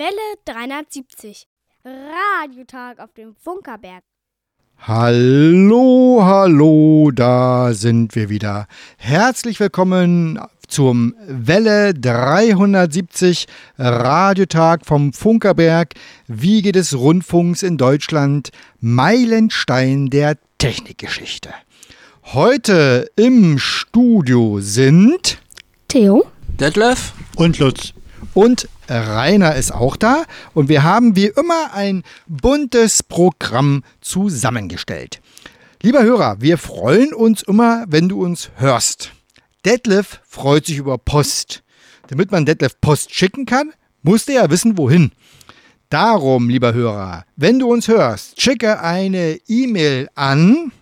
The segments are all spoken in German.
Welle 370. Radiotag auf dem Funkerberg. Hallo, hallo, da sind wir wieder. Herzlich willkommen zum Welle 370 Radiotag vom Funkerberg, Wiege des Rundfunks in Deutschland, Meilenstein der Technikgeschichte. Heute im Studio sind Theo, Detlef und Lutz. Und Rainer ist auch da und wir haben wie immer ein buntes Programm zusammengestellt. Lieber Hörer, wir freuen uns immer, wenn du uns hörst. Detlef freut sich über Post. Damit man Detlef Post schicken kann, musst du ja wissen, wohin. Darum, lieber Hörer, wenn du uns hörst, schicke eine E-Mail an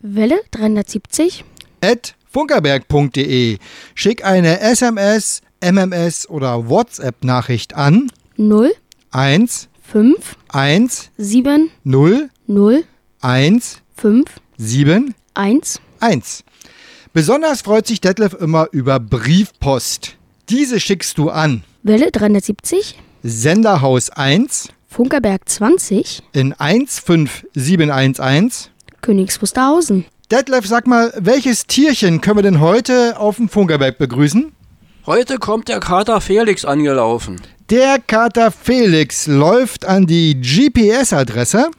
Welle 370 at funkerberg.de. Schick eine SMS, MMS oder WhatsApp-Nachricht an 0 1 5 1 7 0 0 1 5 7 1 1. Besonders freut sich Detlef immer über Briefpost. Diese schickst du an Welle 370 Senderhaus 1 Funkerberg 20 in 15711. Königs Wusterhausen. Detlef, sag mal, welches Tierchen können wir denn heute auf dem Funkerberg begrüßen? Heute kommt der Kater Felix angelaufen. Der Kater Felix läuft an die GPS-Adresse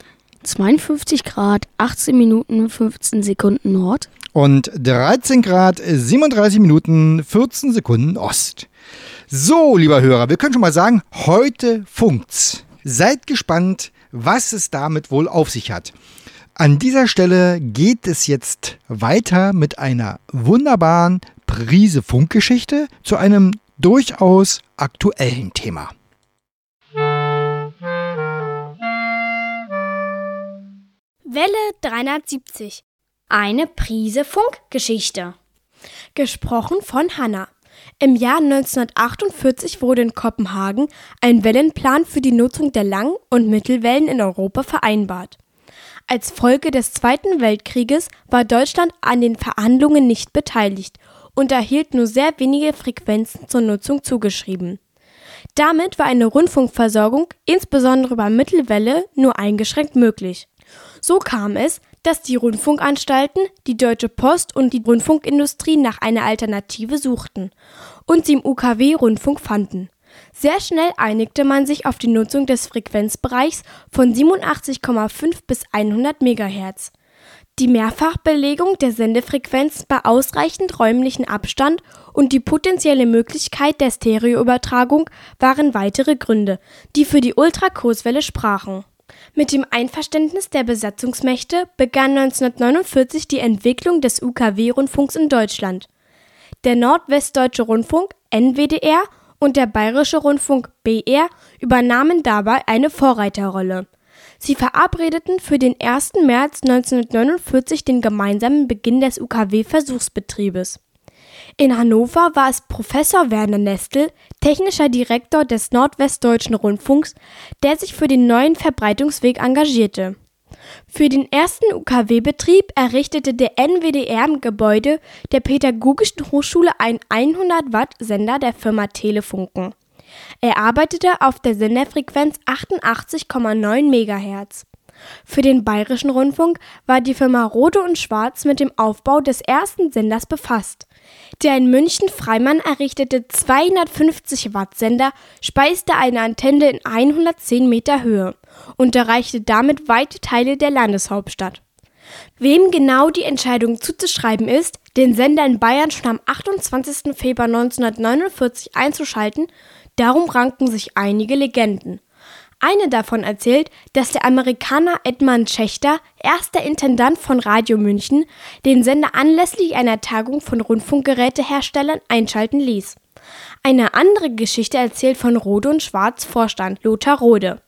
52 Grad, 18 Minuten, 15 Sekunden Nord. und 13 Grad 37 Minuten 14 Sekunden Ost. So, lieber Hörer, wir können schon mal sagen, heute funkt's. Seid gespannt, was es damit wohl auf sich hat. An dieser Stelle geht es jetzt weiter mit einer wunderbaren Prise Funkgeschichte zu einem durchaus aktuellen Thema. Welle 370. Eine Prise Funkgeschichte. Gesprochen von Hanna. Im Jahr 1948 wurde in Kopenhagen ein Wellenplan für die Nutzung der Lang- und Mittelwellen in Europa vereinbart. Als Folge des Zweiten Weltkrieges war Deutschland an den Verhandlungen nicht beteiligt und erhielt nur sehr wenige Frequenzen zur Nutzung zugeschrieben. Damit war eine Rundfunkversorgung, insbesondere bei Mittelwelle, nur eingeschränkt möglich. So kam es, dass die Rundfunkanstalten, die Deutsche Post und die Rundfunkindustrie nach einer Alternative suchten und sie im UKW-Rundfunk fanden. Sehr schnell einigte man sich auf die Nutzung des Frequenzbereichs von 87,5 bis 100 MHz. Die Mehrfachbelegung der Sendefrequenz bei ausreichend räumlichen Abstand und die potenzielle Möglichkeit der Stereoübertragung waren weitere Gründe, die für die Ultrakurswelle sprachen. Mit dem Einverständnis der Besatzungsmächte begann 1949 die Entwicklung des UKW-Rundfunks in Deutschland. Der Nordwestdeutsche Rundfunk NWDR und der Bayerische Rundfunk BR übernahmen dabei eine Vorreiterrolle. Sie verabredeten für den 1. März 1949 den gemeinsamen Beginn des UKW-Versuchsbetriebes. In Hannover war es Professor Werner Nestel, technischer Direktor des Nordwestdeutschen Rundfunks, der sich für den neuen Verbreitungsweg engagierte. Für den ersten UKW-Betrieb errichtete der NWDR im Gebäude der Pädagogischen Hochschule einen 100 Watt Sender der Firma Telefunken. Er arbeitete auf der Senderfrequenz 88,9 MHz. Für den Bayerischen Rundfunk war die Firma Rode und Schwarz mit dem Aufbau des ersten Senders befasst. Der in München Freimann errichtete 250 Watt Sender speiste eine Antenne in 110 Meter Höhe und erreichte damit weite Teile der Landeshauptstadt. Wem genau die Entscheidung zuzuschreiben ist, den Sender in Bayern schon am 28. Februar 1949 einzuschalten, darum ranken sich einige Legenden. Eine davon erzählt, dass der Amerikaner Edmund Schächter, erster Intendant von Radio München, den Sender anlässlich einer Tagung von Rundfunkgeräteherstellern einschalten ließ. Eine andere Geschichte erzählt von Rode und Schwarz Vorstand Lothar Rode.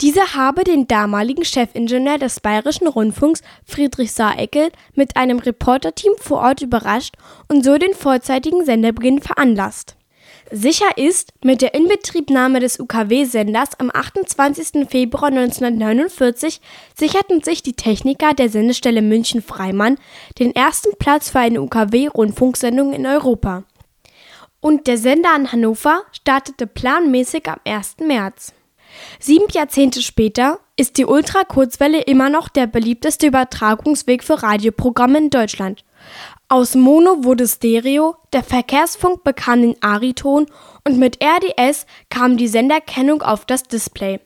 Dieser habe den damaligen Chefingenieur des Bayerischen Rundfunks Friedrich Saar-Eckel mit einem Reporterteam vor Ort überrascht und so den vorzeitigen Senderbeginn veranlasst. Sicher ist, mit der Inbetriebnahme des UKW-Senders am 28. Februar 1949 sicherten sich die Techniker der Sendestelle München-Freimann den ersten Platz für eine UKW-Rundfunksendung in Europa. Und der Sender in Hannover startete planmäßig am 1. März. Sieben Jahrzehnte später ist die Ultrakurzwelle immer noch der beliebteste Übertragungsweg für Radioprogramme in Deutschland. Aus Mono wurde Stereo, der Verkehrsfunk bekam den Ariton und mit RDS kam die Senderkennung auf das Display.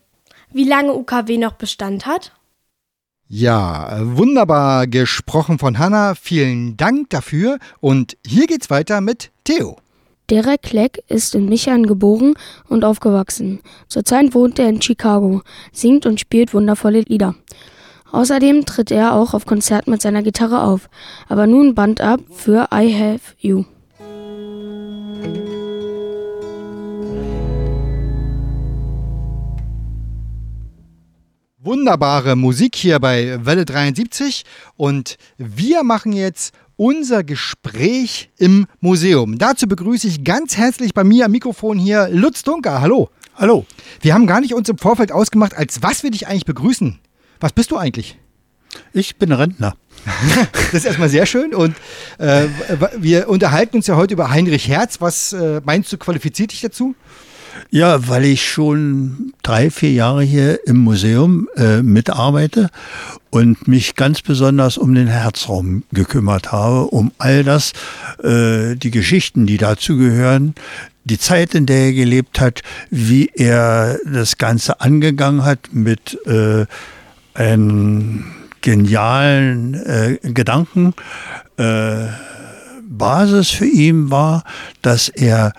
Wie lange UKW noch Bestand hat? Ja, wunderbar gesprochen von Hanna. Vielen Dank dafür. Und hier geht's weiter mit Theo. Derek Kleck ist in Michigan geboren und aufgewachsen. Zurzeit wohnt er in Chicago, singt und spielt wundervolle Lieder. Außerdem tritt er auch auf Konzerten mit seiner Gitarre auf, aber nun Band ab für I Have You. Wunderbare Musik hier bei Welle 73 und wir machen jetzt unser Gespräch im Museum. Dazu begrüße ich ganz herzlich bei mir am Mikrofon hier Lutz Dunker. Hallo. Hallo. Wir haben gar nicht uns im Vorfeld ausgemacht, als was wir dich eigentlich begrüßen. Was bist du eigentlich? Ich bin Rentner. das ist erstmal sehr schön und äh, wir unterhalten uns ja heute über Heinrich Herz. Was äh, meinst du, qualifiziert dich dazu? Ja, weil ich schon drei, vier Jahre hier im Museum äh, mitarbeite und mich ganz besonders um den Herzraum gekümmert habe, um all das, äh, die Geschichten, die dazu gehören, die Zeit, in der er gelebt hat, wie er das Ganze angegangen hat mit äh, einem genialen äh, Gedanken. Äh, Basis für ihn war, dass er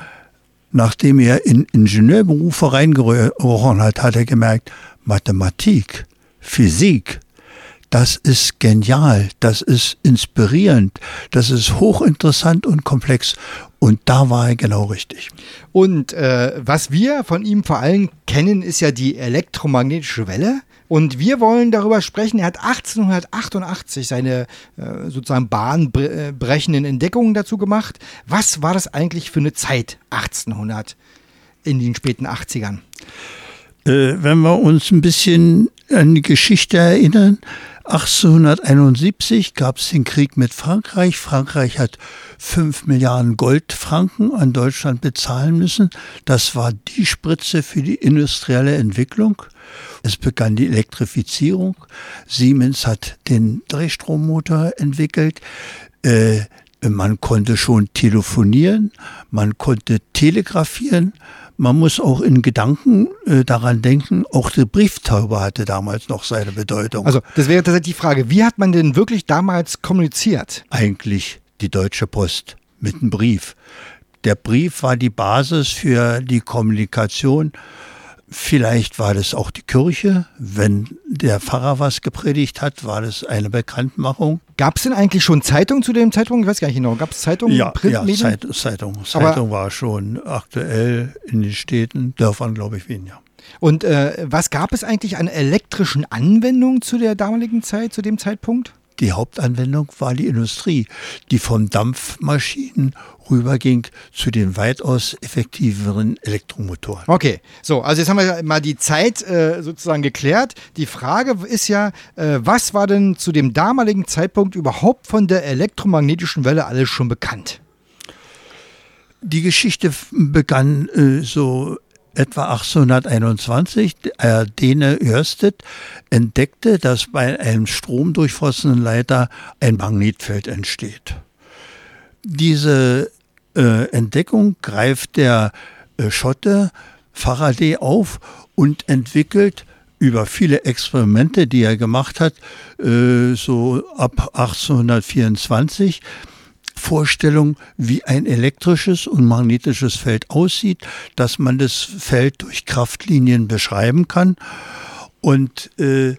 nachdem er in Ingenieurberufe reingerochen hat, hat er gemerkt, Mathematik, Physik, das ist genial, das ist inspirierend, das ist hochinteressant und komplex. Und da war er genau richtig. Und äh, was wir von ihm vor allem kennen, ist ja die elektromagnetische Welle. Und wir wollen darüber sprechen. Er hat 1888 seine äh, sozusagen bahnbrechenden Entdeckungen dazu gemacht. Was war das eigentlich für eine Zeit 1800 in den späten 80ern? Äh, wenn wir uns ein bisschen an die Geschichte erinnern, 1871 gab es den Krieg mit Frankreich. Frankreich hat 5 Milliarden Goldfranken an Deutschland bezahlen müssen. Das war die Spritze für die industrielle Entwicklung. Es begann die Elektrifizierung. Siemens hat den Drehstrommotor entwickelt. Äh, man konnte schon telefonieren, man konnte telegrafieren. Man muss auch in Gedanken äh, daran denken, auch der Brieftaube hatte damals noch seine Bedeutung. Also das wäre tatsächlich die Frage, wie hat man denn wirklich damals kommuniziert? Eigentlich die Deutsche Post mit einem Brief. Der Brief war die Basis für die Kommunikation Vielleicht war das auch die Kirche. Wenn der Pfarrer was gepredigt hat, war das eine Bekanntmachung. Gab es denn eigentlich schon Zeitung zu dem Zeitpunkt? Ich weiß gar nicht genau. Gab es Zeitungen? Ja, ja Zeit, Zeitung. Zeitung war schon aktuell in den Städten, Dörfern, glaube ich, weniger. Und äh, was gab es eigentlich an elektrischen Anwendungen zu der damaligen Zeit, zu dem Zeitpunkt? Die Hauptanwendung war die Industrie, die von Dampfmaschinen rüberging zu den weitaus effektiveren Elektromotoren. Okay, so, also jetzt haben wir mal die Zeit äh, sozusagen geklärt. Die Frage ist ja, äh, was war denn zu dem damaligen Zeitpunkt überhaupt von der elektromagnetischen Welle alles schon bekannt? Die Geschichte begann äh, so etwa 1821, der Däne Ørsted entdeckte, dass bei einem stromdurchflossenen Leiter ein Magnetfeld entsteht. Diese äh, Entdeckung greift der äh, Schotte Faraday auf und entwickelt über viele Experimente, die er gemacht hat, äh, so ab 1824, Vorstellung, wie ein elektrisches und magnetisches Feld aussieht, dass man das Feld durch Kraftlinien beschreiben kann. Und äh,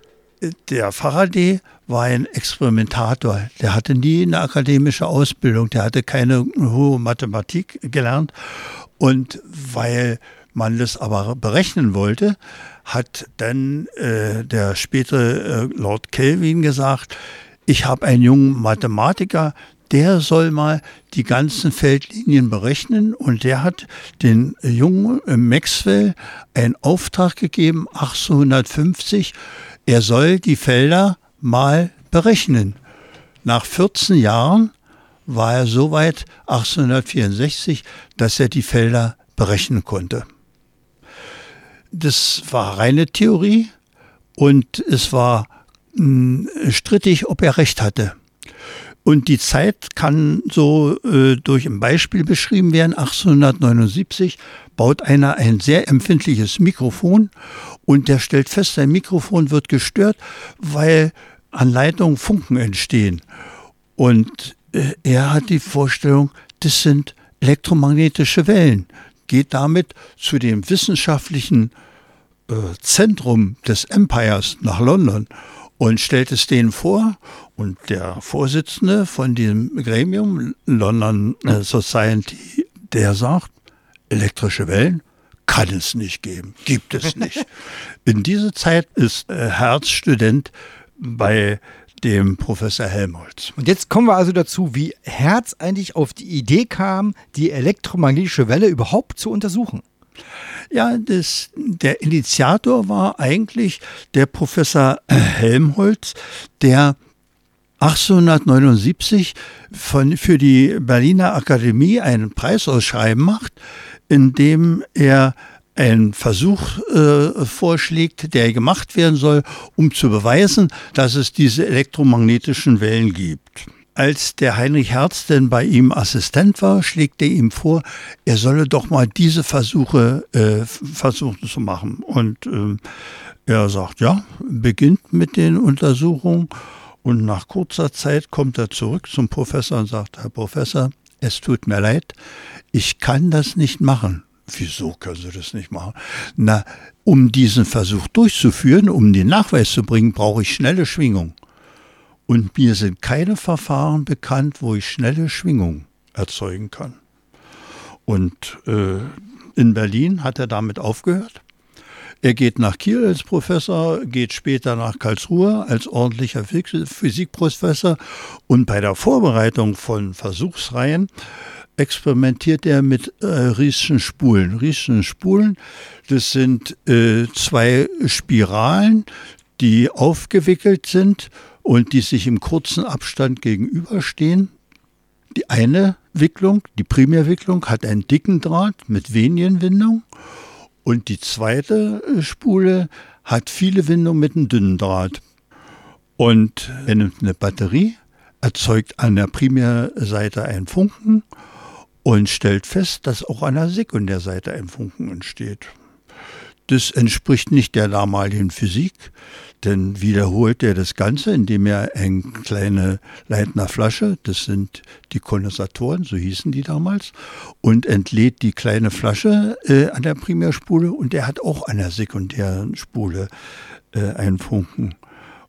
der Faraday war ein Experimentator. Der hatte nie eine akademische Ausbildung, der hatte keine hohe Mathematik gelernt. Und weil man das aber berechnen wollte, hat dann äh, der spätere äh, Lord Kelvin gesagt, ich habe einen jungen Mathematiker, der soll mal die ganzen Feldlinien berechnen und der hat den jungen Maxwell einen Auftrag gegeben, 1850, er soll die Felder mal berechnen. Nach 14 Jahren war er so weit 1864, dass er die Felder berechnen konnte. Das war reine Theorie und es war hm, strittig, ob er recht hatte. Und die Zeit kann so äh, durch ein Beispiel beschrieben werden. 1879 baut einer ein sehr empfindliches Mikrofon und der stellt fest, sein Mikrofon wird gestört, weil an Leitungen Funken entstehen. Und äh, er hat die Vorstellung, das sind elektromagnetische Wellen, geht damit zu dem wissenschaftlichen äh, Zentrum des Empires nach London und stellt es denen vor. Und der Vorsitzende von diesem Gremium, London äh, Society, der sagt, elektrische Wellen kann es nicht geben, gibt es nicht. In dieser Zeit ist äh, Herz Student bei dem Professor Helmholtz. Und jetzt kommen wir also dazu, wie Herz eigentlich auf die Idee kam, die elektromagnetische Welle überhaupt zu untersuchen. Ja, das, der Initiator war eigentlich der Professor Helmholtz, der 1879 von, für die Berliner Akademie einen Preisausschreiben macht, in dem er einen Versuch äh, vorschlägt, der gemacht werden soll, um zu beweisen, dass es diese elektromagnetischen Wellen gibt. Als der Heinrich Herz denn bei ihm Assistent war, schlägt er ihm vor, er solle doch mal diese Versuche äh, versuchen zu machen. Und äh, er sagt, ja, beginnt mit den Untersuchungen. Und nach kurzer Zeit kommt er zurück zum Professor und sagt, Herr Professor, es tut mir leid, ich kann das nicht machen. Wieso können Sie das nicht machen? Na, um diesen Versuch durchzuführen, um den Nachweis zu bringen, brauche ich schnelle Schwingung. Und mir sind keine Verfahren bekannt, wo ich schnelle Schwingung erzeugen kann. Und äh, in Berlin hat er damit aufgehört. Er geht nach Kiel als Professor, geht später nach Karlsruhe als ordentlicher Physikprofessor und bei der Vorbereitung von Versuchsreihen experimentiert er mit äh, Rieschen Spulen. Rieschen Spulen, das sind äh, zwei Spiralen, die aufgewickelt sind und die sich im kurzen Abstand gegenüberstehen. Die eine Wicklung, die Primärwicklung, hat einen dicken Draht mit wenigen Windungen und die zweite äh, Spule hat viele Windungen mit einem dünnen Draht. Und er nimmt eine Batterie, erzeugt an der Primärseite einen Funken und stellt fest, dass auch an der Sekundärseite ein Funken entsteht. Das entspricht nicht der damaligen Physik. Dann wiederholt er das Ganze, indem er eine kleine Leitner Flasche, das sind die Kondensatoren, so hießen die damals, und entlädt die kleine Flasche äh, an der Primärspule und er hat auch an der sekundären Spule äh, einen Funken.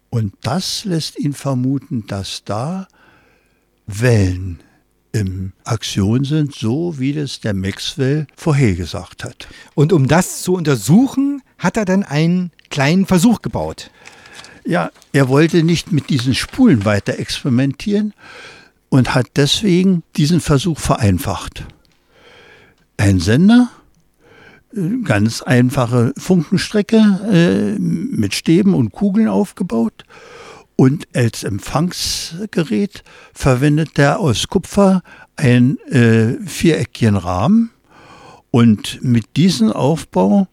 Und das lässt ihn vermuten, dass da Wellen in Aktion sind, so wie das der Maxwell vorhergesagt hat. Und um das zu untersuchen, hat er dann einen kleinen Versuch gebaut. Ja, er wollte nicht mit diesen Spulen weiter experimentieren und hat deswegen diesen Versuch vereinfacht. Ein Sender, ganz einfache Funkenstrecke äh, mit Stäben und Kugeln aufgebaut und als Empfangsgerät verwendet er aus Kupfer einen äh, viereckigen Rahmen und mit diesem Aufbau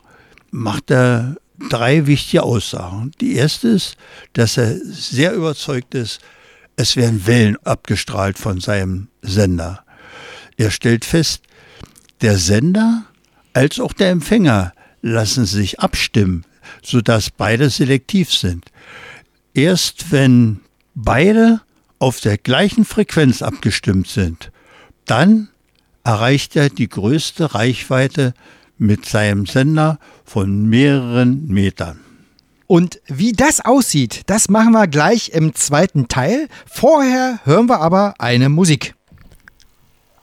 macht er drei wichtige Aussagen. Die erste ist, dass er sehr überzeugt ist, es werden Wellen abgestrahlt von seinem Sender. Er stellt fest, der Sender als auch der Empfänger lassen sich abstimmen, sodass beide selektiv sind. Erst wenn beide auf der gleichen Frequenz abgestimmt sind, dann erreicht er die größte Reichweite mit seinem Sender von mehreren Metern. Und wie das aussieht, das machen wir gleich im zweiten Teil. Vorher hören wir aber eine Musik.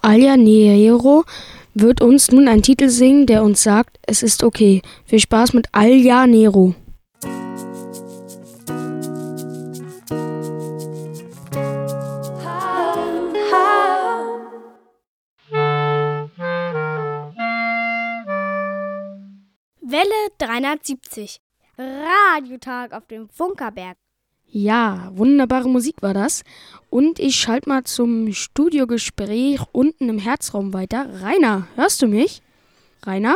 Alia Nero wird uns nun einen Titel singen, der uns sagt, es ist okay. Viel Spaß mit Alia Nero. 370. Radiotag auf dem Funkerberg. Ja, wunderbare Musik war das. Und ich schalte mal zum Studiogespräch unten im Herzraum weiter. Rainer, hörst du mich? Rainer?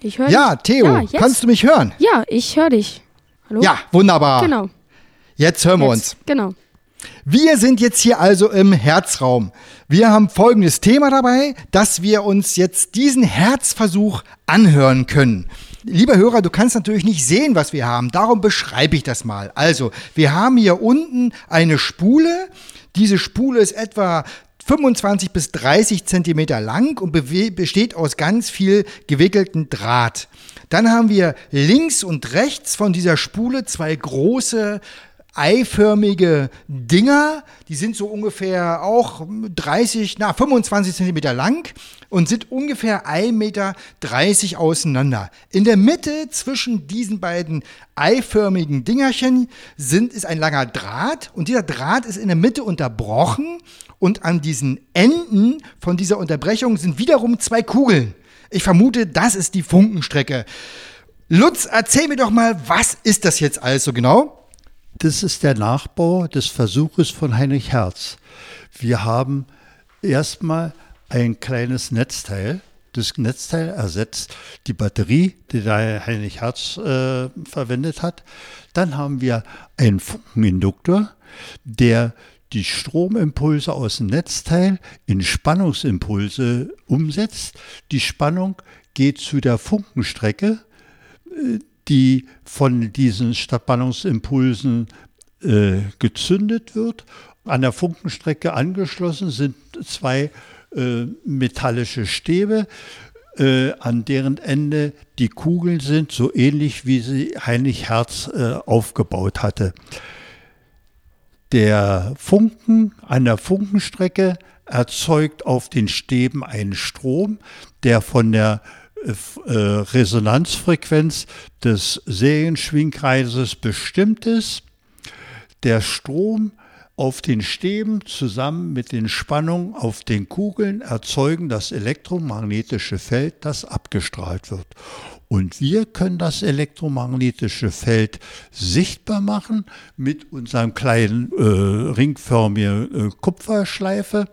Ich höre Ja, dich. Theo, ja, kannst du mich hören? Ja, ich höre dich. Hallo? Ja, wunderbar. Genau. Jetzt hören wir uns. Genau. Wir sind jetzt hier also im Herzraum. Wir haben folgendes Thema dabei, dass wir uns jetzt diesen Herzversuch anhören können. Lieber Hörer, du kannst natürlich nicht sehen, was wir haben. Darum beschreibe ich das mal. Also, wir haben hier unten eine Spule. Diese Spule ist etwa 25 bis 30 Zentimeter lang und besteht aus ganz viel gewickelten Draht. Dann haben wir links und rechts von dieser Spule zwei große eiförmige Dinger. Die sind so ungefähr auch 30, na 25 Zentimeter lang und sind ungefähr 1,30 Meter auseinander. In der Mitte zwischen diesen beiden eiförmigen Dingerchen sind, ist ein langer Draht und dieser Draht ist in der Mitte unterbrochen und an diesen Enden von dieser Unterbrechung sind wiederum zwei Kugeln. Ich vermute, das ist die Funkenstrecke. Lutz, erzähl mir doch mal, was ist das jetzt alles so genau? Das ist der Nachbau des Versuches von Heinrich Herz. Wir haben erstmal ein kleines Netzteil. Das Netzteil ersetzt die Batterie, die der Heinrich Herz äh, verwendet hat. Dann haben wir einen Funkeninduktor, der die Stromimpulse aus dem Netzteil in Spannungsimpulse umsetzt. Die Spannung geht zu der Funkenstrecke, äh, die von diesen Spannungsimpulsen äh, gezündet wird. An der Funkenstrecke angeschlossen sind zwei äh, metallische Stäbe, äh, an deren Ende die Kugeln sind, so ähnlich wie sie Heinrich Herz äh, aufgebaut hatte. Der Funken an der Funkenstrecke erzeugt auf den Stäben einen Strom, der von der äh, Resonanzfrequenz des Serienschwingkreises bestimmt ist. Der Strom auf den Stäben zusammen mit den Spannungen auf den Kugeln erzeugen das elektromagnetische Feld, das abgestrahlt wird. Und wir können das elektromagnetische Feld sichtbar machen mit unserem kleinen äh, ringförmigen äh, Kupferschleife.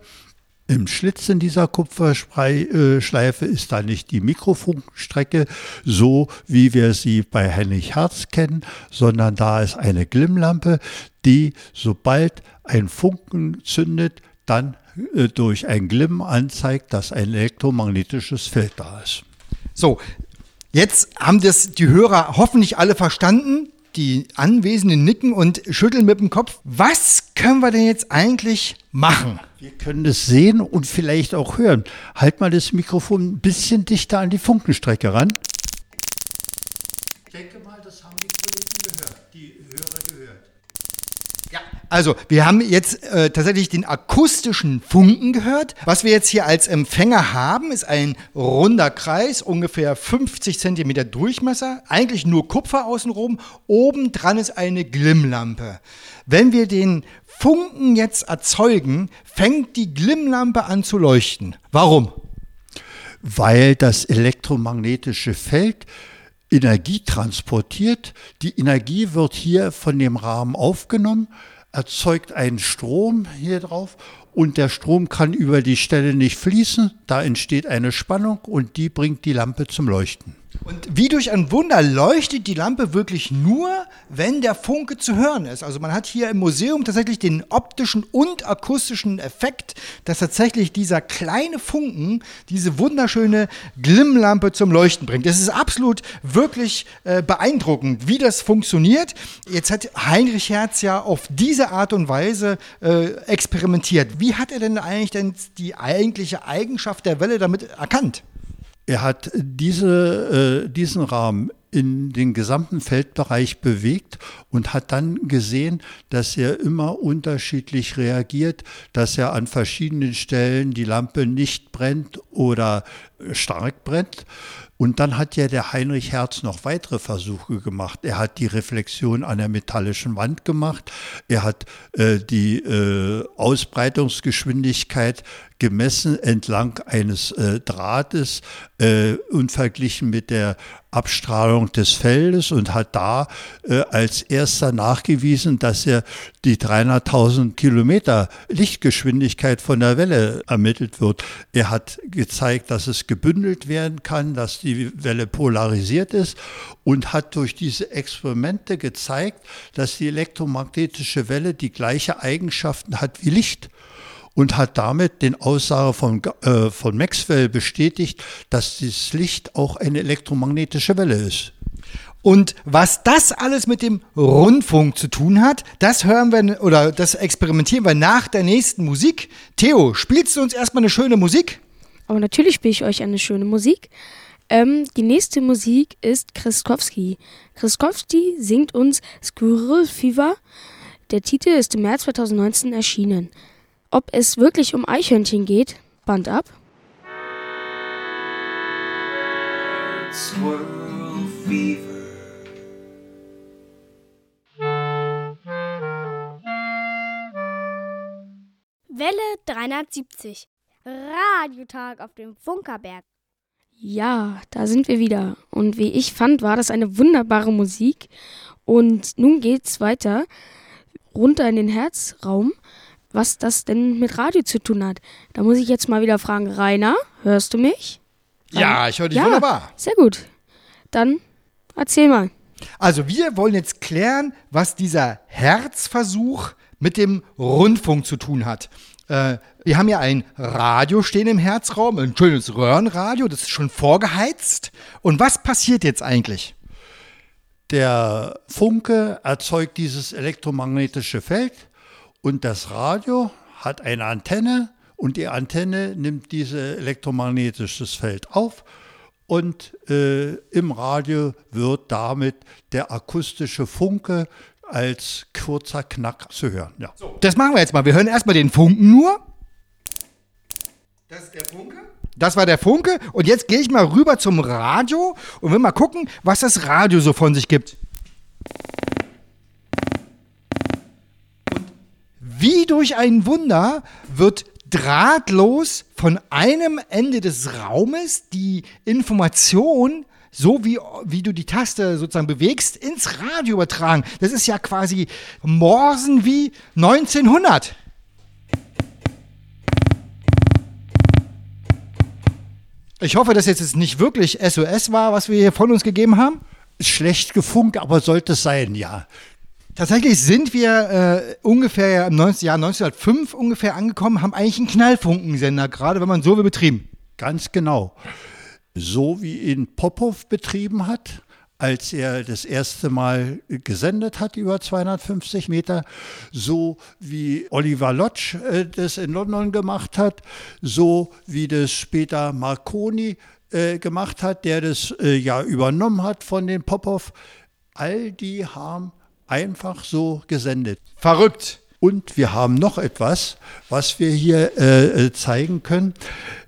Im Schlitz in dieser Kupferschleife ist da nicht die Mikrofunkstrecke, so wie wir sie bei Hennig Herz kennen, sondern da ist eine Glimmlampe, die sobald ein Funken zündet, dann äh, durch ein Glimm anzeigt, dass ein elektromagnetisches Feld da ist. So, jetzt haben das die Hörer hoffentlich alle verstanden. Die Anwesenden nicken und schütteln mit dem Kopf. Was können wir denn jetzt eigentlich machen? Wir können es sehen und vielleicht auch hören. Halt mal das Mikrofon ein bisschen dichter an die Funkenstrecke ran. Ich denke mal, das haben die Kollegen gehört, die Hörer gehört. Ja, also wir haben jetzt äh, tatsächlich den akustischen Funken gehört. Was wir jetzt hier als Empfänger haben, ist ein runder Kreis, ungefähr 50 cm Durchmesser, eigentlich nur Kupfer außenrum. Oben dran ist eine Glimmlampe. Wenn wir den Funken jetzt erzeugen, fängt die Glimmlampe an zu leuchten. Warum? Weil das elektromagnetische Feld Energie transportiert. Die Energie wird hier von dem Rahmen aufgenommen, erzeugt einen Strom hier drauf und der Strom kann über die Stelle nicht fließen. Da entsteht eine Spannung und die bringt die Lampe zum Leuchten. Und wie durch ein Wunder leuchtet die Lampe wirklich nur, wenn der Funke zu hören ist. Also man hat hier im Museum tatsächlich den optischen und akustischen Effekt, dass tatsächlich dieser kleine Funken diese wunderschöne Glimmlampe zum Leuchten bringt. Das ist absolut wirklich äh, beeindruckend, wie das funktioniert. Jetzt hat Heinrich Herz ja auf diese Art und Weise äh, experimentiert. Wie hat er denn eigentlich denn die eigentliche Eigenschaft der Welle damit erkannt? Er hat diese, äh, diesen Rahmen in den gesamten Feldbereich bewegt und hat dann gesehen, dass er immer unterschiedlich reagiert, dass er an verschiedenen Stellen die Lampe nicht brennt oder stark brennt. Und dann hat ja der Heinrich Herz noch weitere Versuche gemacht. Er hat die Reflexion an der metallischen Wand gemacht. Er hat äh, die äh, Ausbreitungsgeschwindigkeit gemessen entlang eines äh, Drahtes äh, und verglichen mit der Abstrahlung des Feldes und hat da äh, als erster nachgewiesen, dass er die 300.000 Kilometer Lichtgeschwindigkeit von der Welle ermittelt wird. Er hat gezeigt, dass es gebündelt werden kann, dass die Welle polarisiert ist und hat durch diese Experimente gezeigt, dass die elektromagnetische Welle die gleiche Eigenschaften hat wie Licht und hat damit den Aussage von, äh, von Maxwell bestätigt, dass das Licht auch eine elektromagnetische Welle ist. Und was das alles mit dem Rundfunk zu tun hat, das hören wir oder das experimentieren wir nach der nächsten Musik. Theo, spielst du uns erstmal eine schöne Musik? Aber natürlich spiele ich euch eine schöne Musik. Ähm, die nächste Musik ist Kriskowski. Kriskowski singt uns Squirrel Fever. Der Titel ist im März 2019 erschienen. Ob es wirklich um Eichhörnchen geht, Band ab. Fever. Welle 370. Radiotag auf dem Funkerberg. Ja, da sind wir wieder. Und wie ich fand, war das eine wunderbare Musik. Und nun geht's weiter runter in den Herzraum was das denn mit Radio zu tun hat. Da muss ich jetzt mal wieder fragen, Rainer, hörst du mich? Ja, ich höre dich ja, wunderbar. Sehr gut. Dann erzähl mal. Also wir wollen jetzt klären, was dieser Herzversuch mit dem Rundfunk zu tun hat. Äh, wir haben ja ein Radio stehen im Herzraum, ein schönes Röhrenradio, das ist schon vorgeheizt. Und was passiert jetzt eigentlich? Der Funke erzeugt dieses elektromagnetische Feld und das Radio hat eine Antenne und die Antenne nimmt dieses elektromagnetisches Feld auf und äh, im Radio wird damit der akustische Funke als kurzer Knack zu hören. Ja. So, das machen wir jetzt mal. Wir hören erstmal den Funken nur. Das ist der Funke. Das war der Funke. Und jetzt gehe ich mal rüber zum Radio und will mal gucken, was das Radio so von sich gibt. Wie durch ein Wunder wird drahtlos von einem Ende des Raumes die Information so wie, wie du die Taste sozusagen bewegst, ins Radio übertragen. Das ist ja quasi Morsen wie 1900. Ich hoffe, dass jetzt nicht wirklich SOS war, was wir hier von uns gegeben haben. Schlecht gefunkt, aber sollte es sein, ja. Tatsächlich sind wir äh, ungefähr im 19, Jahr 1905 ungefähr angekommen, haben eigentlich einen Knallfunkensender, gerade wenn man so will, betrieben. Ganz genau. So wie ihn Popov betrieben hat, als er das erste Mal gesendet hat über 250 Meter, so wie Oliver Lodge äh, das in London gemacht hat, so wie das später Marconi äh, gemacht hat, der das äh, ja übernommen hat von den Popov. All die haben einfach so gesendet. Verrückt. Und wir haben noch etwas, was wir hier äh, äh, zeigen können.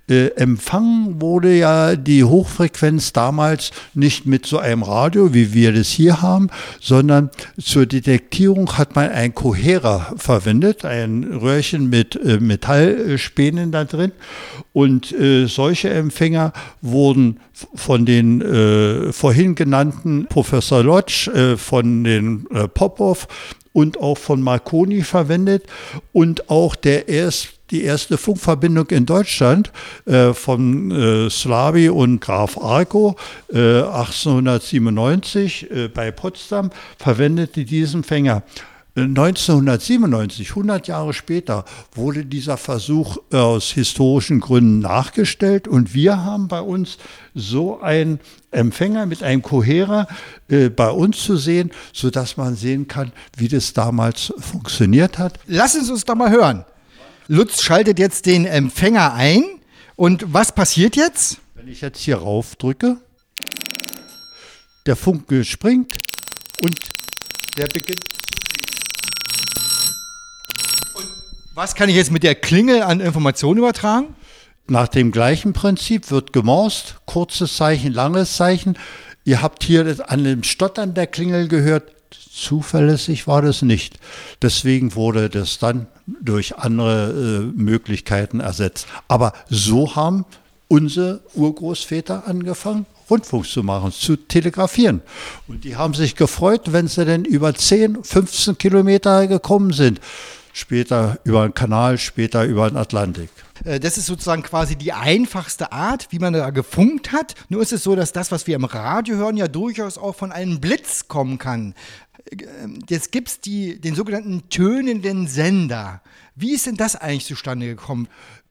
Äh, empfangen wurde ja die Hochfrequenz damals nicht mit so einem Radio, wie wir das hier haben, sondern zur Detektierung hat man ein Kohärer verwendet, ein Röhrchen mit äh, Metallspänen da drin. Und äh, solche Empfänger wurden von den äh, vorhin genannten Professor Lodge, äh, von den äh, Popov und auch von Marconi verwendet und auch der erst die erste Funkverbindung in Deutschland äh, von äh, Slavi und Graf Arco äh, 1897 äh, bei Potsdam verwendete diesen Fänger. 1997, 100 Jahre später, wurde dieser Versuch aus historischen Gründen nachgestellt und wir haben bei uns so einen Empfänger mit einem Kohärer äh, bei uns zu sehen, sodass man sehen kann, wie das damals funktioniert hat. Lass uns uns doch mal hören. Lutz schaltet jetzt den Empfänger ein und was passiert jetzt? Wenn ich jetzt hier rauf drücke, der Funke springt und der beginnt Was kann ich jetzt mit der Klingel an Informationen übertragen? Nach dem gleichen Prinzip wird gemorst, kurzes Zeichen, langes Zeichen. Ihr habt hier an dem Stottern der Klingel gehört, zuverlässig war das nicht. Deswegen wurde das dann durch andere äh, Möglichkeiten ersetzt. Aber so haben unsere Urgroßväter angefangen, Rundfunk zu machen, zu telegrafieren. Und die haben sich gefreut, wenn sie denn über 10, 15 Kilometer gekommen sind. Später über den Kanal, später über den Atlantik. Äh, das ist sozusagen quasi die einfachste Art, wie man da gefunkt hat. Nur ist es so, dass das, was wir im Radio hören, ja durchaus auch von einem Blitz kommen kann. Äh, jetzt gibt es den sogenannten tönenden Sender. Wie ist denn das eigentlich zustande gekommen?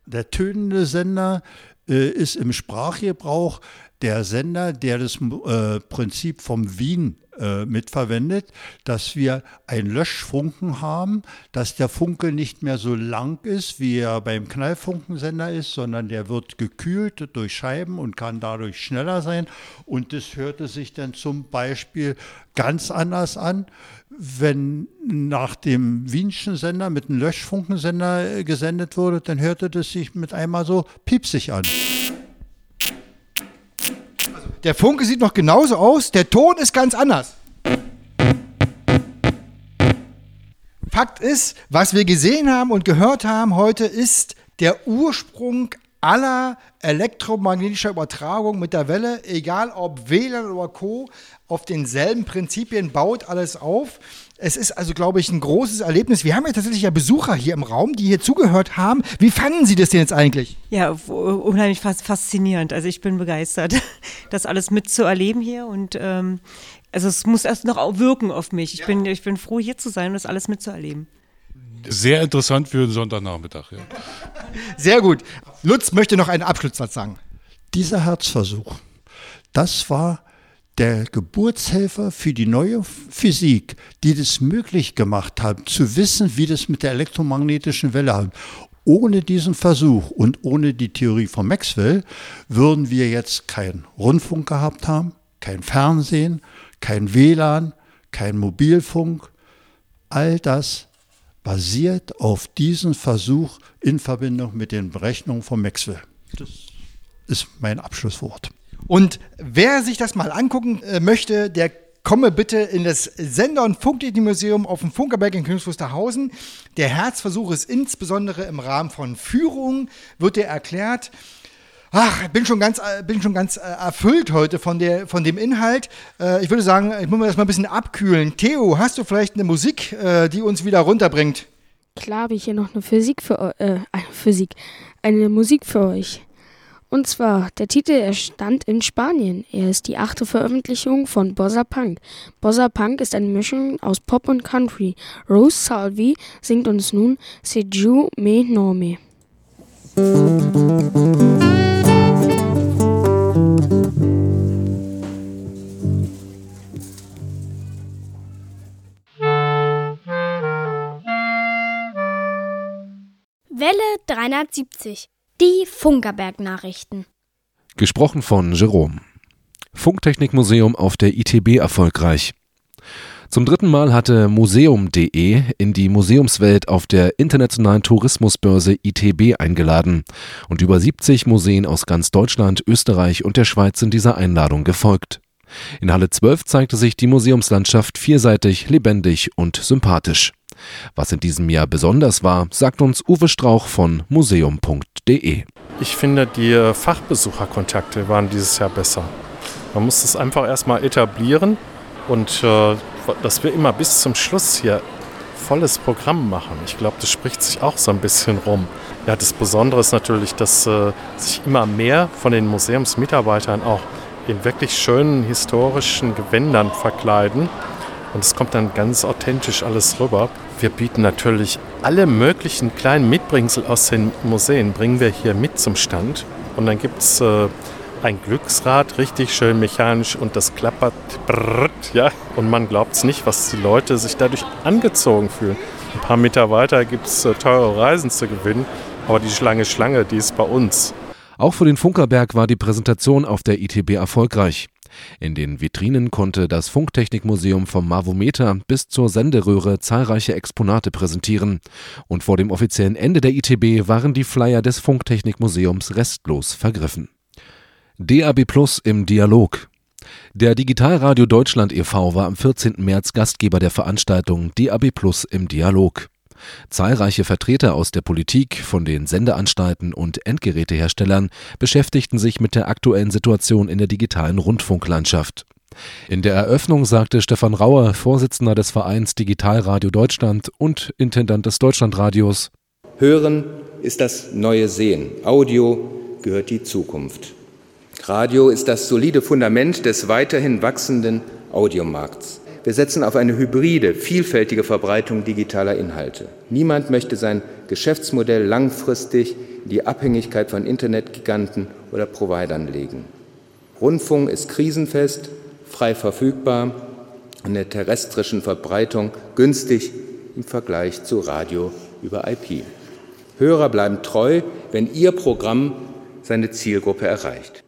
Der tönende Sender äh, ist im Sprachgebrauch der Sender, der das äh, Prinzip vom Wien äh, mitverwendet, dass wir ein Löschfunken haben, dass der Funke nicht mehr so lang ist, wie er beim Knallfunkensender ist, sondern der wird gekühlt durch Scheiben und kann dadurch schneller sein. Und das hörte sich dann zum Beispiel ganz anders an, wenn nach dem Wienschen Sender mit einem Löschfunkensender äh, gesendet wurde, dann hörte das sich mit einmal so piepsig an. Der Funke sieht noch genauso aus, der Ton ist ganz anders. Fakt ist, was wir gesehen haben und gehört haben heute, ist der Ursprung aller elektromagnetischer Übertragung mit der Welle, egal ob WLAN oder Co., auf denselben Prinzipien baut alles auf. Es ist also, glaube ich, ein großes Erlebnis. Wir haben ja tatsächlich ja Besucher hier im Raum, die hier zugehört haben. Wie fanden Sie das denn jetzt eigentlich? Ja, unheimlich faszinierend. Also ich bin begeistert, das alles mitzuerleben hier und ähm, also es muss erst noch wirken auf mich. Ich, ja. bin, ich bin froh, hier zu sein und das alles mitzuerleben. Sehr interessant für einen Sonntagnachmittag. Ja. Sehr gut. Lutz möchte noch einen Abschlusssatz sagen. Dieser Herzversuch, das war der Geburtshelfer für die neue Physik, die das möglich gemacht hat, zu wissen, wie das mit der elektromagnetischen Welle hat. Ohne diesen Versuch und ohne die Theorie von Maxwell würden wir jetzt keinen Rundfunk gehabt haben, kein Fernsehen, kein WLAN, kein Mobilfunk. All das basiert auf diesem Versuch in Verbindung mit den Berechnungen von Maxwell. Das ist mein Abschlusswort. Und wer sich das mal angucken äh, möchte, der komme bitte in das Sender- und Funktechnikmuseum auf dem Funkerberg in Königs Wusterhausen. Der Herzversuch ist insbesondere im Rahmen von Führungen, wird dir erklärt. Ach, bin schon ganz, äh, bin schon ganz äh, erfüllt heute von, der, von dem Inhalt. ich würde sagen, ich muss mir das mal ein bisschen abkühlen. Theo, hast du vielleicht eine Musik, die uns wieder runterbringt? Klar habe ich hier noch eine Physik für äh, Physik, eine Musik für euch. Und zwar, der Titel erstand in Spanien. Er ist die achte Veröffentlichung von Bossa Punk. Bossa Punk ist eine Mischung aus Pop und Country. Rose Salvi singt uns nun Seju Me Nome. Welle 370 die Funkerberg-Nachrichten. Gesprochen von Jerome. Funktechnikmuseum auf der ITB erfolgreich. Zum dritten Mal hatte Museum.de in die Museumswelt auf der internationalen Tourismusbörse ITB eingeladen und über 70 Museen aus ganz Deutschland, Österreich und der Schweiz sind dieser Einladung gefolgt. In Halle 12 zeigte sich die Museumslandschaft vielseitig, lebendig und sympathisch. Was in diesem Jahr besonders war, sagt uns Uwe Strauch von museum.de. Ich finde, die Fachbesucherkontakte waren dieses Jahr besser. Man muss es einfach erstmal etablieren und äh, dass wir immer bis zum Schluss hier volles Programm machen. Ich glaube, das spricht sich auch so ein bisschen rum. Ja, das Besondere ist natürlich, dass äh, sich immer mehr von den Museumsmitarbeitern auch in wirklich schönen historischen Gewändern verkleiden. Und es kommt dann ganz authentisch alles rüber. Wir bieten natürlich alle möglichen kleinen Mitbringsel aus den Museen, bringen wir hier mit zum Stand. Und dann gibt es äh, ein Glücksrad, richtig schön mechanisch und das klappert, brrrt, ja. Und man glaubt es nicht, was die Leute sich dadurch angezogen fühlen. Ein paar Meter weiter gibt es äh, teure Reisen zu gewinnen, aber die Schlange Schlange, die ist bei uns. Auch für den Funkerberg war die Präsentation auf der ITB erfolgreich. In den Vitrinen konnte das Funktechnikmuseum vom Mavometer bis zur Senderöhre zahlreiche Exponate präsentieren. Und vor dem offiziellen Ende der ITB waren die Flyer des Funktechnikmuseums restlos vergriffen. DAB Plus im Dialog. Der Digitalradio Deutschland e.V. war am 14. März Gastgeber der Veranstaltung DAB Plus im Dialog. Zahlreiche Vertreter aus der Politik, von den Sendeanstalten und Endgeräteherstellern beschäftigten sich mit der aktuellen Situation in der digitalen Rundfunklandschaft. In der Eröffnung sagte Stefan Rauer, Vorsitzender des Vereins Digitalradio Deutschland und Intendant des Deutschlandradios: Hören ist das neue Sehen. Audio gehört die Zukunft. Radio ist das solide Fundament des weiterhin wachsenden Audiomarkts. Wir setzen auf eine hybride, vielfältige Verbreitung digitaler Inhalte. Niemand möchte sein Geschäftsmodell langfristig in die Abhängigkeit von Internetgiganten oder Providern legen. Rundfunk ist krisenfest, frei verfügbar und der terrestrischen Verbreitung günstig im Vergleich zu Radio über IP. Hörer bleiben treu, wenn ihr Programm seine Zielgruppe erreicht.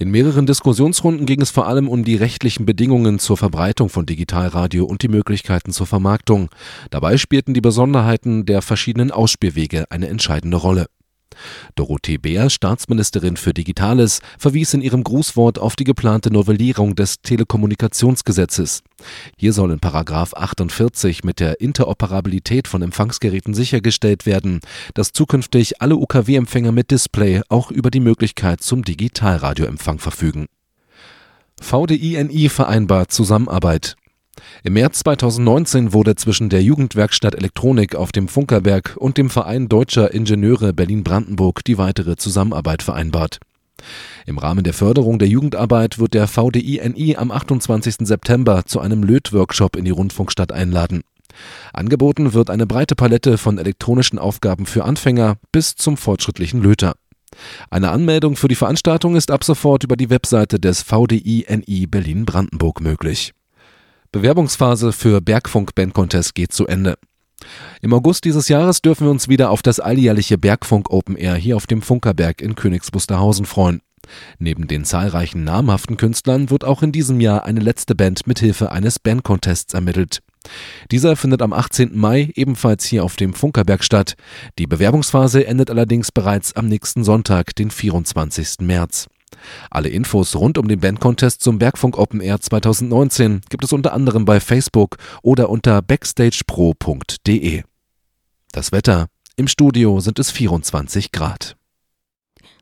In mehreren Diskussionsrunden ging es vor allem um die rechtlichen Bedingungen zur Verbreitung von Digitalradio und die Möglichkeiten zur Vermarktung. Dabei spielten die Besonderheiten der verschiedenen Ausspielwege eine entscheidende Rolle. Dorothee Bär, Staatsministerin für Digitales, verwies in ihrem Grußwort auf die geplante Novellierung des Telekommunikationsgesetzes. Hier soll in Paragraph 48 mit der Interoperabilität von Empfangsgeräten sichergestellt werden, dass zukünftig alle UKW-Empfänger mit Display auch über die Möglichkeit zum Digitalradioempfang verfügen. VDI-NI vereinbart Zusammenarbeit. Im März 2019 wurde zwischen der Jugendwerkstatt Elektronik auf dem Funkerberg und dem Verein Deutscher Ingenieure Berlin-Brandenburg die weitere Zusammenarbeit vereinbart. Im Rahmen der Förderung der Jugendarbeit wird der VDI-NI am 28. September zu einem Lötworkshop in die Rundfunkstadt einladen. Angeboten wird eine breite Palette von elektronischen Aufgaben für Anfänger bis zum fortschrittlichen Löter. Eine Anmeldung für die Veranstaltung ist ab sofort über die Webseite des VDI-NI Berlin-Brandenburg möglich. Bewerbungsphase für Bergfunk Band Contest geht zu Ende. Im August dieses Jahres dürfen wir uns wieder auf das alljährliche Bergfunk Open Air hier auf dem Funkerberg in Königs Wusterhausen freuen. Neben den zahlreichen namhaften Künstlern wird auch in diesem Jahr eine letzte Band mithilfe eines Bandcontests ermittelt. Dieser findet am 18. Mai ebenfalls hier auf dem Funkerberg statt. Die Bewerbungsphase endet allerdings bereits am nächsten Sonntag, den 24. März. Alle Infos rund um den Bandcontest zum Bergfunk Open Air 2019 gibt es unter anderem bei Facebook oder unter backstagepro.de. Das Wetter. Im Studio sind es 24 Grad.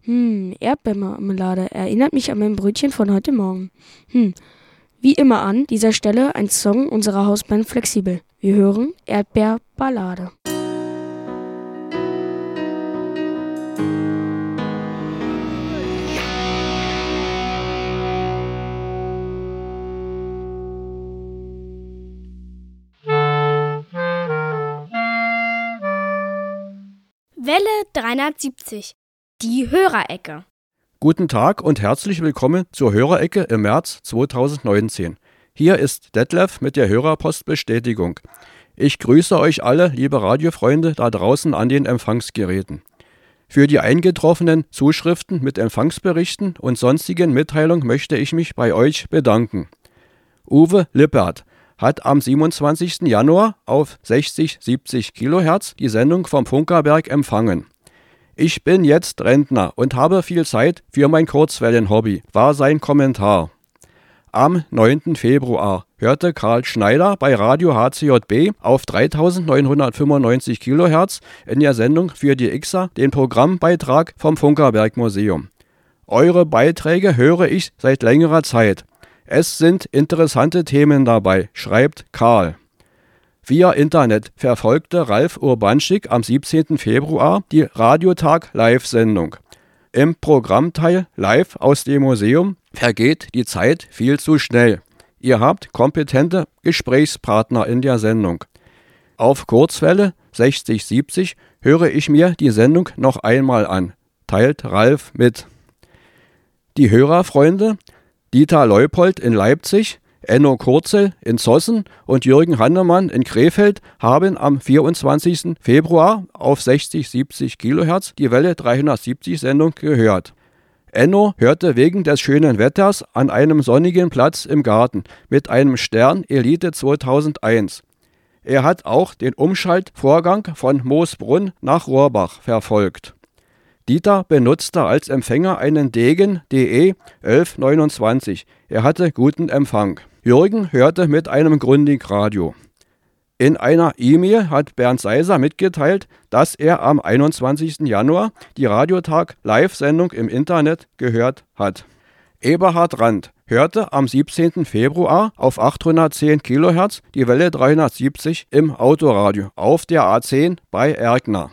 Hm, Erdbeermarmelade erinnert mich an mein Brötchen von heute Morgen. Hm, wie immer an dieser Stelle ein Song unserer Hausband Flexibel. Wir hören Erdbeerballade. Welle 370. Die Hörerecke. Guten Tag und herzlich willkommen zur Hörerecke im März 2019. Hier ist Detlef mit der Hörerpostbestätigung. Ich grüße euch alle, liebe Radiofreunde da draußen an den Empfangsgeräten. Für die eingetroffenen Zuschriften mit Empfangsberichten und sonstigen Mitteilungen möchte ich mich bei euch bedanken. Uwe Lippert hat am 27. Januar auf 60-70 Kilohertz die Sendung vom Funkerberg empfangen. Ich bin jetzt Rentner und habe viel Zeit für mein Kurzwellenhobby, war sein Kommentar. Am 9. Februar hörte Karl Schneider bei Radio HCJB auf 3995 Kilohertz in der Sendung für die XA den Programmbeitrag vom Funkerberg Museum. Eure Beiträge höre ich seit längerer Zeit. Es sind interessante Themen dabei, schreibt Karl. Via Internet verfolgte Ralf Urbanschik am 17. Februar die Radiotag Live-Sendung. Im Programmteil Live aus dem Museum vergeht die Zeit viel zu schnell. Ihr habt kompetente Gesprächspartner in der Sendung. Auf Kurzwelle 6070 höre ich mir die Sendung noch einmal an, teilt Ralf mit. Die Hörerfreunde Dieter Leupold in Leipzig, Enno Kurzel in Zossen und Jürgen Hannemann in Krefeld haben am 24. Februar auf 60-70 kHz die Welle 370 Sendung gehört. Enno hörte wegen des schönen Wetters an einem sonnigen Platz im Garten mit einem Stern Elite 2001. Er hat auch den Umschaltvorgang von Moosbrunn nach Rohrbach verfolgt. Dieter benutzte als Empfänger einen Degen DE 1129. Er hatte guten Empfang. Jürgen hörte mit einem Grundig-Radio. In einer E-Mail hat Bernd Seiser mitgeteilt, dass er am 21. Januar die Radiotag-Live-Sendung im Internet gehört hat. Eberhard Rand hörte am 17. Februar auf 810 kHz die Welle 370 im Autoradio auf der A10 bei Erkner.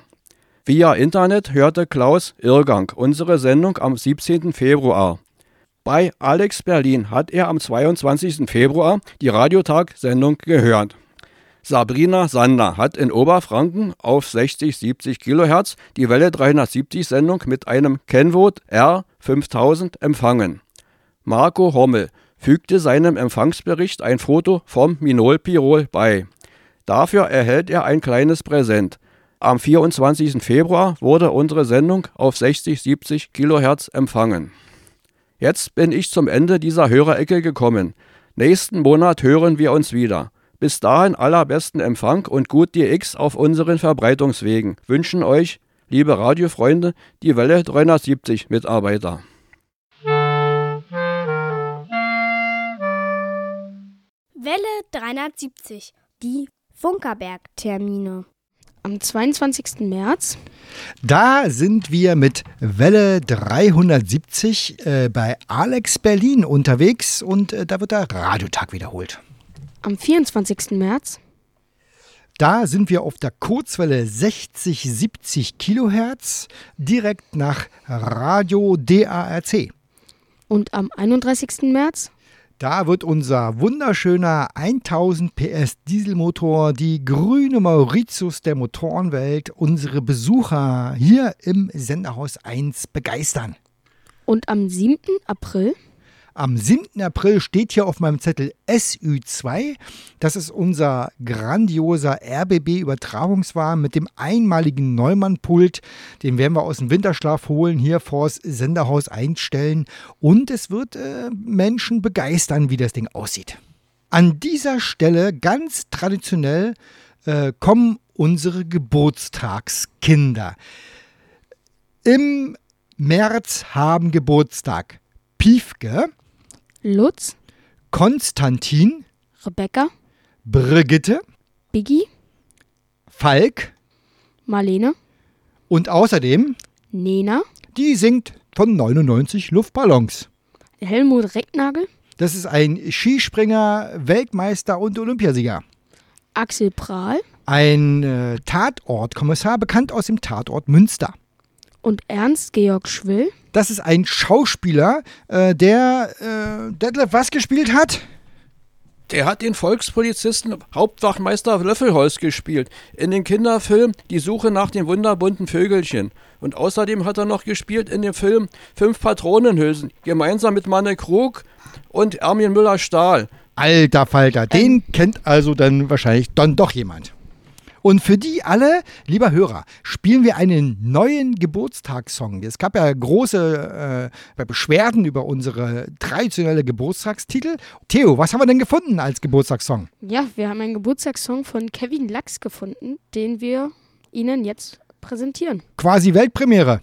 Via Internet hörte Klaus Irrgang unsere Sendung am 17. Februar. Bei Alex Berlin hat er am 22. Februar die Radiotag-Sendung gehört. Sabrina Sander hat in Oberfranken auf 60-70 kHz die Welle 370-Sendung mit einem Kennwort R5000 empfangen. Marco Hommel fügte seinem Empfangsbericht ein Foto vom Minolpirol bei. Dafür erhält er ein kleines Präsent. Am 24. Februar wurde unsere Sendung auf 60-70 kHz empfangen. Jetzt bin ich zum Ende dieser Hörerecke gekommen. Nächsten Monat hören wir uns wieder. Bis dahin allerbesten Empfang und gut DX auf unseren Verbreitungswegen. Wünschen euch, liebe Radiofreunde, die Welle 370 Mitarbeiter. Welle 370, die Funkerberg-Termine. Am 22. März. Da sind wir mit Welle 370 äh, bei Alex Berlin unterwegs und äh, da wird der Radiotag wiederholt. Am 24. März. Da sind wir auf der Kurzwelle 60, 70 Kilohertz direkt nach Radio DARC. Und am 31. März. Da wird unser wunderschöner 1000 PS Dieselmotor, die grüne Mauritius der Motorenwelt, unsere Besucher hier im Senderhaus 1 begeistern. Und am 7. April am 7. April steht hier auf meinem Zettel SÜ2. Das ist unser grandioser RBB-Übertragungswagen mit dem einmaligen Neumann-Pult. Den werden wir aus dem Winterschlaf holen, hier vors Senderhaus einstellen. Und es wird äh, Menschen begeistern, wie das Ding aussieht. An dieser Stelle ganz traditionell äh, kommen unsere Geburtstagskinder. Im März haben Geburtstag Piefke, Lutz, Konstantin, Rebecca, Brigitte, Biggie, Falk, Marlene und außerdem Nena, die singt von 99 Luftballons. Helmut Recknagel, das ist ein Skispringer, Weltmeister und Olympiasieger. Axel Prahl, ein äh, Tatortkommissar, bekannt aus dem Tatort Münster. Und Ernst Georg Schwill, das ist ein Schauspieler, äh, der äh, Detlef was gespielt hat? Der hat den Volkspolizisten Hauptwachmeister Löffelholz gespielt. In dem Kinderfilm Die Suche nach dem wunderbunten Vögelchen. Und außerdem hat er noch gespielt in dem Film Fünf Patronenhülsen, gemeinsam mit Manne Krug und Ermin Müller-Stahl. Alter Falter, den ähm, kennt also dann wahrscheinlich dann doch jemand. Und für die alle, lieber Hörer, spielen wir einen neuen Geburtstagssong. Es gab ja große äh, Beschwerden über unsere traditionelle Geburtstagstitel. Theo, was haben wir denn gefunden als Geburtstagssong? Ja, wir haben einen Geburtstagssong von Kevin Lachs gefunden, den wir Ihnen jetzt präsentieren. Quasi Weltpremiere.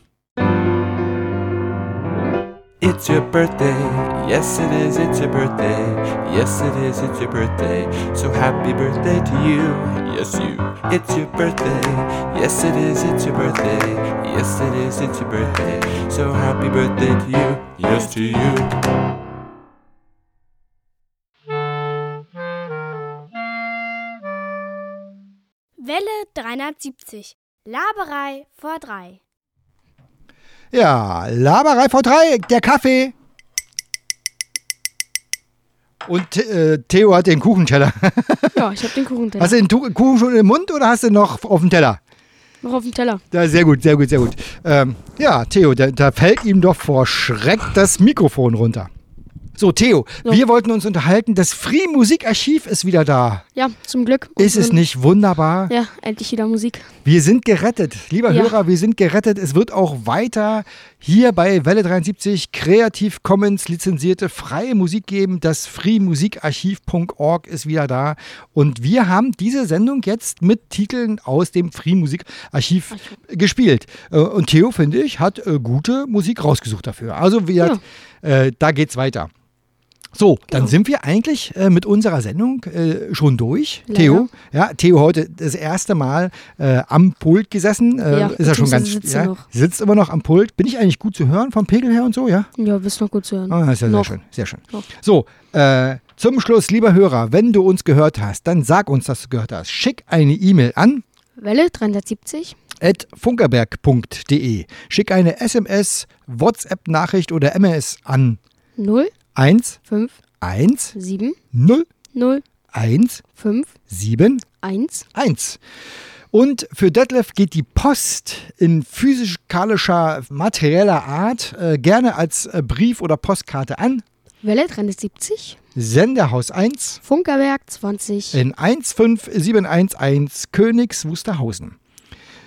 It's your birthday, yes it is, it's your birthday, yes it is, it's your birthday, so happy birthday to you, yes you. It's your birthday, yes it is, it's your birthday, yes it is, it's your birthday, so happy birthday to you, yes to you. Welle 370, Laberei vor drei. Ja, Laberei V3, der Kaffee. Und äh, Theo hat den Kuchenteller. ja, ich habe den Kuchenteller. Hast du den tu Kuchen schon im Mund oder hast du noch auf dem Teller? Noch auf dem Teller. Ja, sehr gut, sehr gut, sehr gut. Ähm, ja, Theo, da, da, fällt ihm doch vor Schreck das Mikrofon runter. So, Theo, so. wir wollten uns unterhalten. Das Free Musikarchiv ist wieder da. Ja, Ja, zum Glück. Ist es nicht wunderbar? Ja, endlich wieder Musik. Wir sind gerettet. Lieber Ja. Hörer, wir sind gerettet. Es wird auch weiter hier bei Welle 73 Creative Commons lizenzierte freie Musik geben. Das freemusikarchiv.org ist wieder da. Und wir haben diese Sendung jetzt mit Titeln aus dem Free Musik Archiv gespielt. Äh, Und Theo, finde ich, hat äh, gute Musik rausgesucht dafür. Also wir, äh, da geht's weiter. So, dann sind wir eigentlich äh, mit unserer Sendung äh, schon durch. Leider. Theo, ja, Theo heute das erste Mal äh, am Pult gesessen. Äh, Ja, ist er schon ganz sitzt ja, noch. sitzt immer noch am Pult. Bin ich eigentlich gut zu hören vom Pegel her und so, ja? Ja, bist noch gut zu hören. Ah, ist ja noch. sehr schön, sehr schön. Noch. So, äh, zum Schluss, lieber Hörer, wenn du uns gehört hast, dann sag uns, dass du gehört hast. Schick eine E-Mail an Welle 370. at funkerberg.de. Schick eine SMS, WhatsApp-Nachricht oder MS an 0, 1 5, 1 7, 0 0, 1 5, 7 1. 1. Und für Detlef geht die Post in physikalischer, materieller Art äh, gerne als äh, Brief oder Postkarte an. Welle 370. Senderhaus 1 Funkerberg 20. in 15711 Königs Wusterhausen.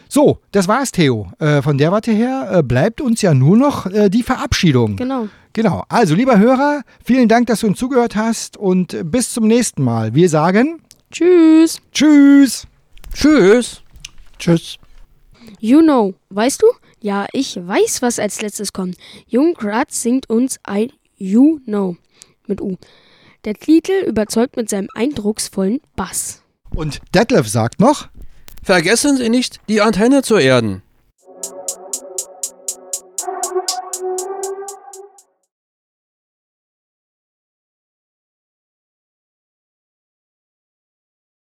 So, das war's, Theo. Äh, von der Warte her äh, bleibt uns ja nur noch äh, die Verabschiedung. Genau. Genau. Also, lieber Hörer, vielen Dank, dass du uns zugehört hast und bis zum nächsten Mal. Wir sagen Tschüss. Tschüss. Tschüss. Tschüss. You know, weißt du? Ja, ich weiß, was als letztes kommt. Jung Kratz singt uns ein You Know mit U. Der Titel überzeugt mit seinem eindrucksvollen Bass. Und Detlef sagt noch, Vergessen Sie nicht, die Antenne zu erden.